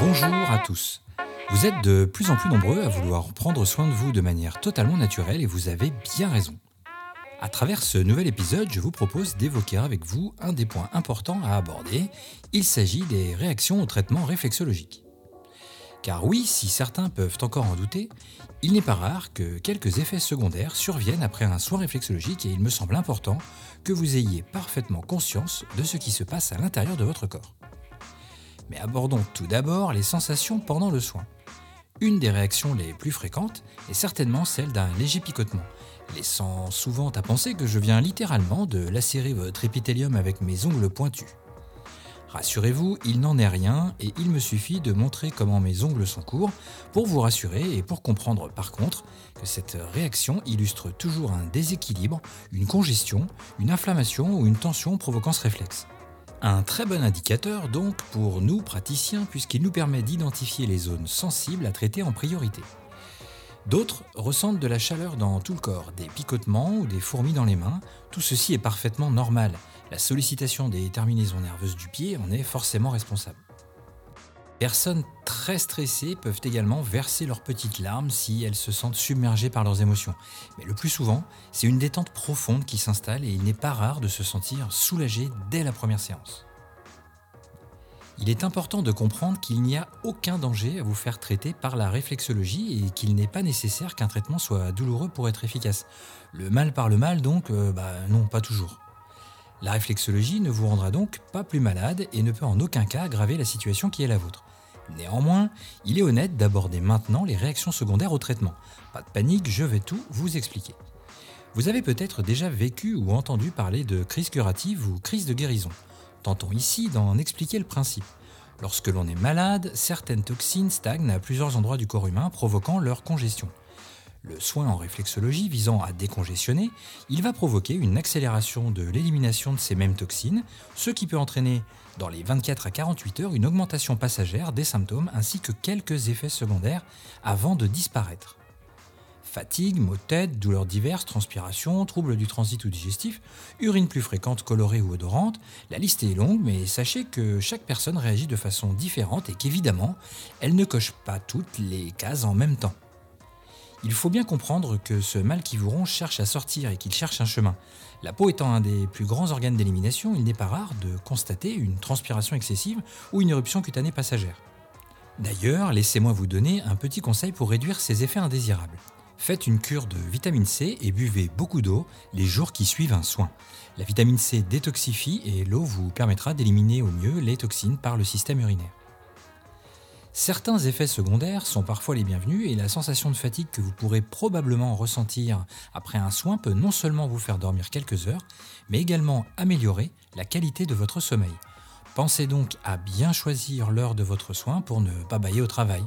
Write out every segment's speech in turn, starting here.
Bonjour à tous. Vous êtes de plus en plus nombreux à vouloir prendre soin de vous de manière totalement naturelle et vous avez bien raison. À travers ce nouvel épisode, je vous propose d'évoquer avec vous un des points importants à aborder. Il s'agit des réactions au traitement réflexologique. Car oui, si certains peuvent encore en douter, il n'est pas rare que quelques effets secondaires surviennent après un soin réflexologique et il me semble important que vous ayez parfaitement conscience de ce qui se passe à l'intérieur de votre corps. Mais abordons tout d'abord les sensations pendant le soin. Une des réactions les plus fréquentes est certainement celle d'un léger picotement, laissant souvent à penser que je viens littéralement de lacérer votre épithélium avec mes ongles pointus. Rassurez-vous, il n'en est rien et il me suffit de montrer comment mes ongles sont courts pour vous rassurer et pour comprendre par contre que cette réaction illustre toujours un déséquilibre, une congestion, une inflammation ou une tension provoquant ce réflexe. Un très bon indicateur donc pour nous praticiens puisqu'il nous permet d'identifier les zones sensibles à traiter en priorité. D'autres ressentent de la chaleur dans tout le corps, des picotements ou des fourmis dans les mains. Tout ceci est parfaitement normal. La sollicitation des terminaisons nerveuses du pied en est forcément responsable. Personnes très stressées peuvent également verser leurs petites larmes si elles se sentent submergées par leurs émotions. Mais le plus souvent, c'est une détente profonde qui s'installe et il n'est pas rare de se sentir soulagé dès la première séance. Il est important de comprendre qu'il n'y a aucun danger à vous faire traiter par la réflexologie et qu'il n'est pas nécessaire qu'un traitement soit douloureux pour être efficace. Le mal par le mal donc, euh, bah non, pas toujours. La réflexologie ne vous rendra donc pas plus malade et ne peut en aucun cas aggraver la situation qui est la vôtre. Néanmoins, il est honnête d'aborder maintenant les réactions secondaires au traitement. Pas de panique, je vais tout vous expliquer. Vous avez peut-être déjà vécu ou entendu parler de crise curative ou crise de guérison. Tentons ici d'en expliquer le principe. Lorsque l'on est malade, certaines toxines stagnent à plusieurs endroits du corps humain, provoquant leur congestion le soin en réflexologie visant à décongestionner, il va provoquer une accélération de l'élimination de ces mêmes toxines, ce qui peut entraîner dans les 24 à 48 heures une augmentation passagère des symptômes ainsi que quelques effets secondaires avant de disparaître. Fatigue, maux de tête, douleurs diverses, transpiration, troubles du transit ou digestif, urine plus fréquente, colorée ou odorante, la liste est longue, mais sachez que chaque personne réagit de façon différente et qu'évidemment, elle ne coche pas toutes les cases en même temps. Il faut bien comprendre que ce mal qui vous ronge cherche à sortir et qu'il cherche un chemin. La peau étant un des plus grands organes d'élimination, il n'est pas rare de constater une transpiration excessive ou une éruption cutanée passagère. D'ailleurs, laissez-moi vous donner un petit conseil pour réduire ces effets indésirables. Faites une cure de vitamine C et buvez beaucoup d'eau les jours qui suivent un soin. La vitamine C détoxifie et l'eau vous permettra d'éliminer au mieux les toxines par le système urinaire. Certains effets secondaires sont parfois les bienvenus et la sensation de fatigue que vous pourrez probablement ressentir après un soin peut non seulement vous faire dormir quelques heures, mais également améliorer la qualité de votre sommeil. Pensez donc à bien choisir l'heure de votre soin pour ne pas bailler au travail.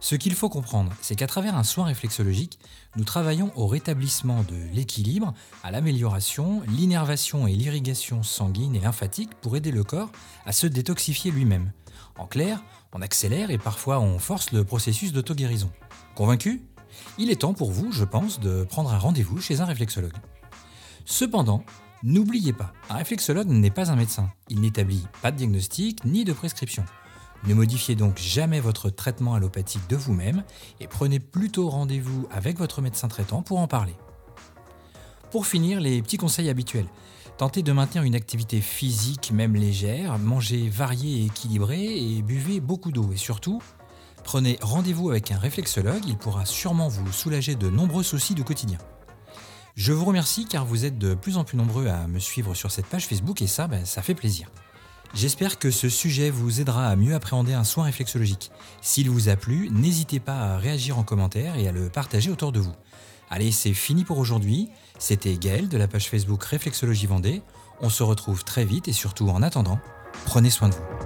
Ce qu'il faut comprendre, c'est qu'à travers un soin réflexologique, nous travaillons au rétablissement de l'équilibre, à l'amélioration, l'innervation et l'irrigation sanguine et lymphatique pour aider le corps à se détoxifier lui-même. En clair, on accélère et parfois on force le processus d'auto-guérison. Convaincu? Il est temps pour vous, je pense, de prendre un rendez-vous chez un réflexologue. Cependant, n'oubliez pas, un réflexologue n'est pas un médecin. Il n'établit pas de diagnostic ni de prescription. Ne modifiez donc jamais votre traitement allopathique de vous-même et prenez plutôt rendez-vous avec votre médecin traitant pour en parler. Pour finir, les petits conseils habituels. Tentez de maintenir une activité physique, même légère, mangez varié et équilibré et buvez beaucoup d'eau. Et surtout, prenez rendez-vous avec un réflexologue, il pourra sûrement vous soulager de nombreux soucis du quotidien. Je vous remercie car vous êtes de plus en plus nombreux à me suivre sur cette page Facebook et ça, ben, ça fait plaisir. J'espère que ce sujet vous aidera à mieux appréhender un soin réflexologique. S'il vous a plu, n'hésitez pas à réagir en commentaire et à le partager autour de vous. Allez, c'est fini pour aujourd'hui. C'était Gaël de la page Facebook Réflexologie Vendée. On se retrouve très vite et surtout en attendant, prenez soin de vous.